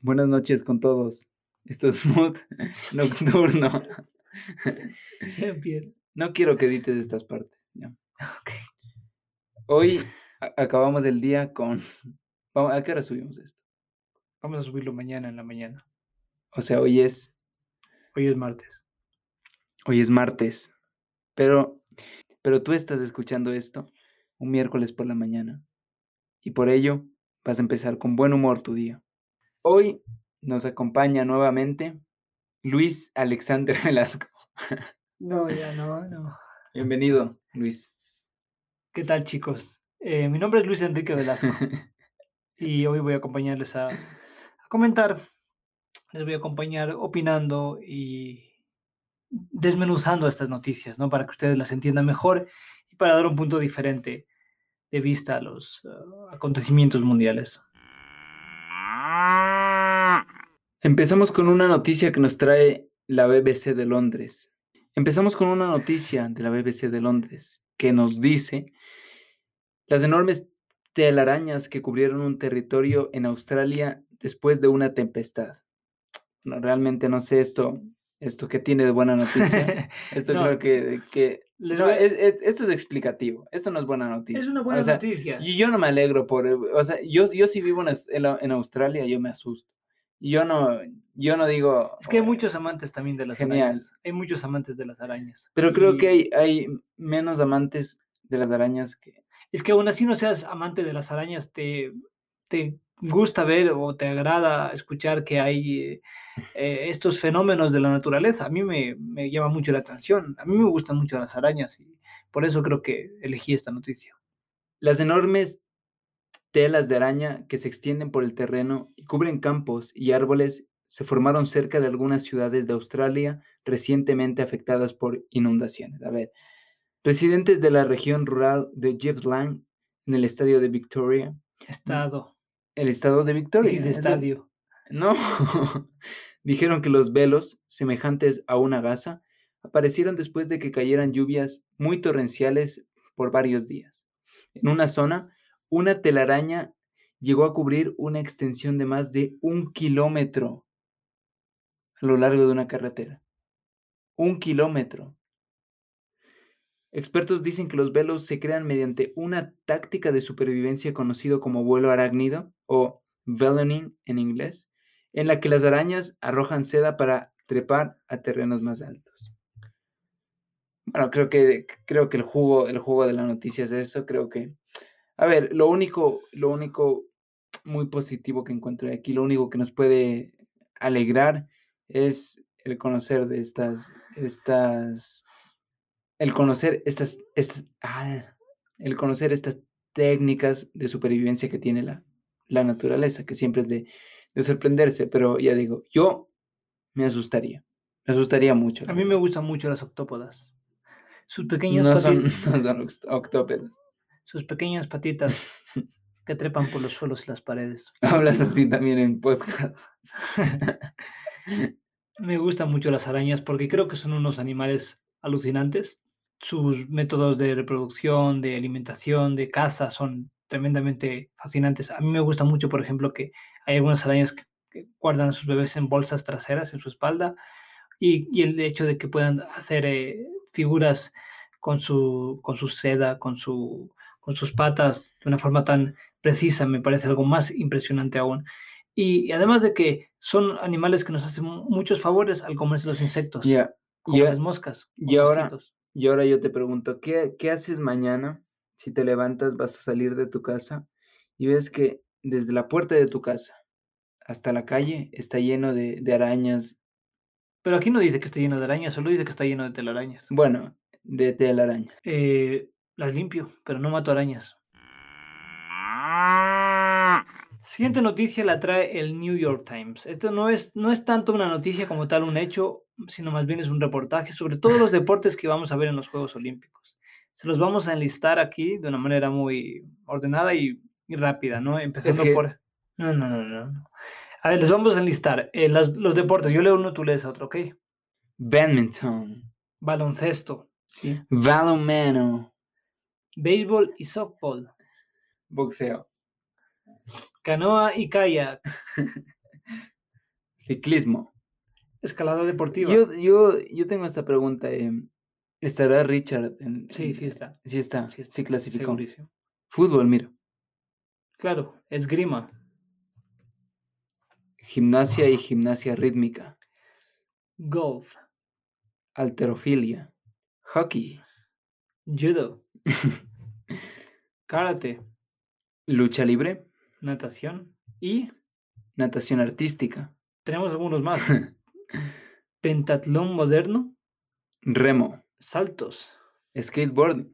Buenas noches con todos. Esto es Mood Nocturno. No quiero que edites estas partes. Ok. Hoy acabamos el día con... ¿A qué hora subimos esto? Vamos a subirlo mañana en la mañana. O sea, hoy es, Hoy es martes. hoy es martes. Pero, pero tú estás escuchando esto un miércoles por la mañana. Y por ello vas a empezar con buen humor tu día. Hoy nos acompaña nuevamente Luis Alexander Velasco. No, ya no, no. Bienvenido, Luis. ¿Qué tal, chicos? Eh, mi nombre es Luis Enrique Velasco y hoy voy a acompañarles a, a comentar. Les voy a acompañar opinando y desmenuzando estas noticias, ¿no? Para que ustedes las entiendan mejor y para dar un punto diferente de vista a los ah, acontecimientos mundiales. Empezamos con una noticia que nos trae la BBC de Londres. Empezamos con una noticia de la BBC de Londres que nos dice las enormes telarañas que cubrieron un territorio en Australia después de una tempestad. No, realmente no sé esto, esto que tiene de buena noticia. Esto No, creo que, no, es- es- esto es explicativo. Esto no es buena noticia. Es una O buena sea, noticia. y yo no me alegro por, o sea, yo, yo si vivo en, en Australia, yo me asusto. Yo no, yo no digo. Es que hay "Oh, muchos amantes también de las Genial. arañas. Hay muchos amantes de las arañas. Pero creo que hay, hay menos amantes de las arañas que. Es que aún así no seas amante de las arañas, te, te gusta ver o te agrada escuchar que hay eh, estos fenómenos de la naturaleza. A mí me, me llama mucho la atención. A mí me gustan mucho las arañas y por eso creo que elegí esta noticia. Las enormes telas de araña que se extienden por el terreno y cubren campos y árboles se formaron cerca de algunas ciudades de Australia recientemente afectadas por inundaciones. A ver, residentes de la región rural de Gippsland, en el estadio de Victoria, Estado. el estado de Victoria. Es de- estadio. No, dijeron que los velos, semejantes a una gasa, aparecieron después de que cayeran lluvias muy torrenciales por varios días. En una zona, una telaraña llegó a cubrir una extensión de más de un kilómetro a lo largo de una carretera. Un kilómetro. Expertos dicen que los velos se crean mediante una táctica de supervivencia conocido como vuelo arácnido o veloning en inglés, en la que las arañas arrojan seda para trepar a terrenos más altos. Bueno, creo que creo que el jugo el de la noticia es eso, creo que a ver, lo único lo único muy positivo que encuentro aquí, lo único que nos puede alegrar es el conocer de estas estas el conocer estas, estas ah, el conocer estas técnicas de supervivencia que tiene la, la naturaleza, que siempre es de, de sorprenderse, pero ya digo, yo me asustaría, me asustaría mucho. A mí me gustan mucho las octópodas. Sus pequeñas, no son, no son oct- octópedos. Sus pequeñas patitas que trepan por los suelos y las paredes. Hablas así también en podcast. Me gustan mucho las arañas porque creo que son unos animales alucinantes. Sus métodos de reproducción, de alimentación, de caza son tremendamente fascinantes. A mí me gusta mucho, por ejemplo, que hay algunas arañas que, guardan a sus bebés en bolsas traseras en su espalda y, y el hecho de que puedan hacer eh, figuras con su, con su seda, con, su, con sus patas de una forma tan precisa me parece algo más impresionante aún. Y, y además de que son animales que nos hacen mu- muchos favores al comerse los insectos, Ya, como las moscas. y ahora- y ahora yo te pregunto, ¿qué, ¿qué haces mañana si te levantas, vas a salir de tu casa y ves que desde la puerta de tu casa hasta la calle está lleno de, de arañas, Pero aquí no dice que está lleno de arañas, solo dice que está lleno de telarañas. bueno, de telarañas? Eh, las limpio, pero no mato arañas. Siguiente noticia la trae el New York Times. Esto no es, no es tanto una noticia como tal, un hecho, sino más bien es un reportaje sobre todos los deportes que vamos a ver en los Juegos Olímpicos. Se los vamos a enlistar aquí de una manera muy ordenada y, y rápida, ¿no? Empezando que- por... No, no, no, no. no. A ver, les vamos a enlistar eh, las- los deportes. Yo leo uno, tú lees otro, ¿ok? Badminton, Baloncesto, ¿sí? balonmano, béisbol y softball, boxeo, canoa y kayak, Ciclismo. Escalada deportiva. Yo, yo, yo tengo esta pregunta. em, ¿Estará Richard? en- Sí, en- sí está. Sí está, Sí sí, está, clasificó. Segurísimo. Fútbol, mira. Claro, esgrima, Gimnasia y gimnasia rítmica. golf, Alterofilia. Hockey. judo, karate, Lucha libre. natación y Natación artística. tenemos algunos más. Pentatlón moderno, Remo. saltos, Skateboard.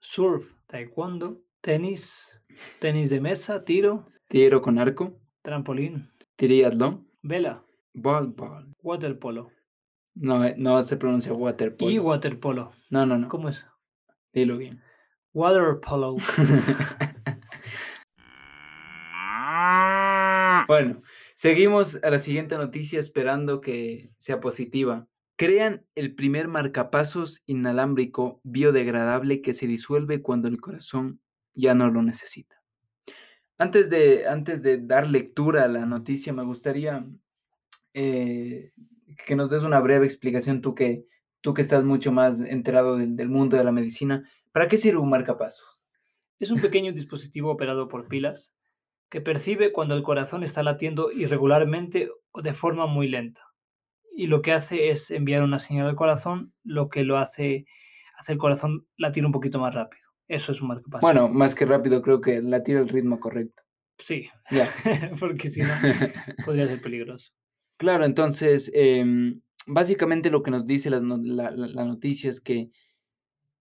surf, taekwondo, tenis, tenis de mesa, tiro, Tiro con arco. trampolín, Triatlón. vela, Ball ball. waterpolo No, eh, no se pronuncia waterpolo. y waterpolo. No, no, no. ¿Cómo es? Dilo bien. Waterpolo. Bueno, seguimos a la siguiente noticia esperando que sea positiva. Crean el primer marcapasos inalámbrico biodegradable que se disuelve cuando el corazón ya no lo necesita. Antes de, antes de dar lectura a la noticia, me gustaría eh, que nos des una breve explicación, tú que, tú que estás mucho más enterado del, del mundo de la medicina. ¿Para qué sirve un marcapasos? Es un pequeño dispositivo operado por pilas que percibe cuando el corazón está latiendo irregularmente o de forma muy lenta. Y lo que hace es enviar una señal al corazón, lo que lo hace hace el corazón latir un poquito más rápido. Eso es un marcapasos. Bueno, más que rápido, creo que latir el ritmo correcto. sí, Ya. porque si no podría ser peligroso. Claro, entonces, em, básicamente lo que nos dice la, la- la noticia es que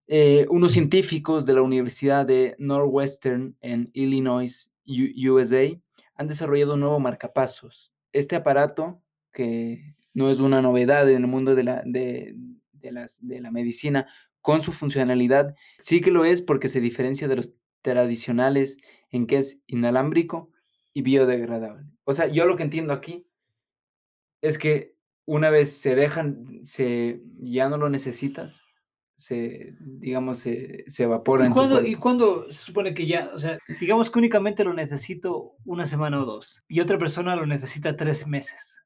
eh, unos científicos de la Universidad de Northwestern en Illinois, USA, han desarrollado un nuevo marcapasos. Este aparato, que no es una novedad en el mundo de la, de la medicina, con su funcionalidad, sí que lo es porque se diferencia de los tradicionales en que es inalámbrico y biodegradable. O sea, yo lo que entiendo aquí es que una vez se dejan, se, ya no lo necesitas, se, digamos, se, se evapora ¿Y cuándo. ¿Y cuándo se supone que ya, o sea, digamos que únicamente lo necesito una semana o dos y otra persona lo necesita tres meses?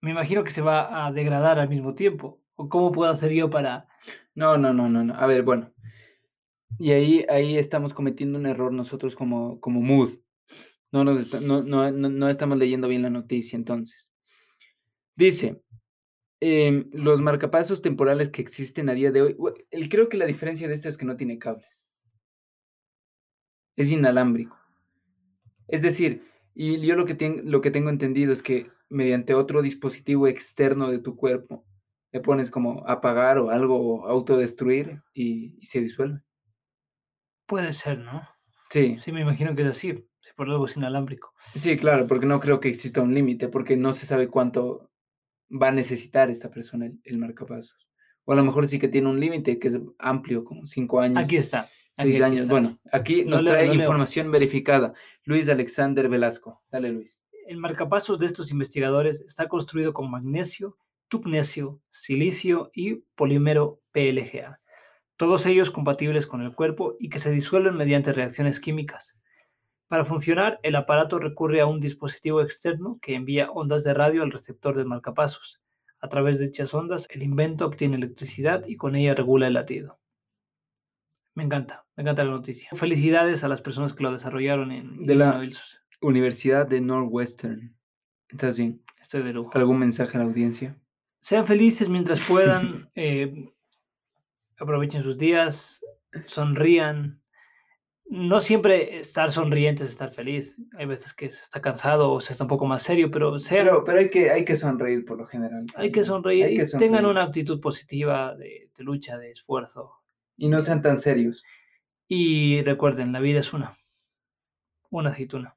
Me imagino que se va a degradar al mismo tiempo. ¿O cómo puedo hacer yo para...? No, no, no, no, no. A ver, bueno. Y ahí, ahí estamos cometiendo un error nosotros como, como mood. No, nos no, no, no, no estamos leyendo bien la noticia, entonces. Dice, em, los marcapasos temporales que existen a día de hoy, el- creo que la diferencia de esto es que no tiene cables. Es inalámbrico. Es decir, y yo lo que, ten- lo que tengo entendido es que mediante otro dispositivo externo de tu cuerpo, le pones como apagar o algo, autodestruir y, y se disuelve. Puede ser, ¿no? Sí, Sí, me imagino que es así. Si por algo es inalámbrico. sí, claro, porque no creo que exista un límite, porque no se sabe cuánto va a necesitar esta persona el, el marcapasos. O a lo mejor sí que tiene un límite que es amplio, como cinco años, Aquí está. aquí- seis aquí años. está. Bueno, aquí nos trae información verificada. Luis Alexander Velasco. Dale, Luis. El marcapasos de estos investigadores está construido con magnesio, tupnesio, silicio y polímero PLGA. Todos ellos compatibles con el cuerpo y que se disuelven mediante reacciones químicas. Para funcionar, el aparato recurre a un dispositivo externo que envía ondas de radio al receptor del marcapasos. A través de dichas ondas, el invento obtiene electricidad y con ella regula el latido. Me encanta, me encanta la noticia. Felicidades a las personas que lo desarrollaron en De la-. Universidad de Northwestern. ¿Estás bien? Estoy de lujo. ¿Algún mensaje a la audiencia? Sean felices mientras puedan, eh, aprovechen sus días, sonrían. No siempre estar sonriente es estar feliz. Hay veces que se está cansado o se está un poco más serio, pero sean, Pero, pero hay, que, hay que sonreír por lo general. hay que sonreír Hay y que tengan sonreír. una actitud positiva de, de lucha, de esfuerzo. Y no sean tan serios. Y recuerden, la vida es una, una aceituna.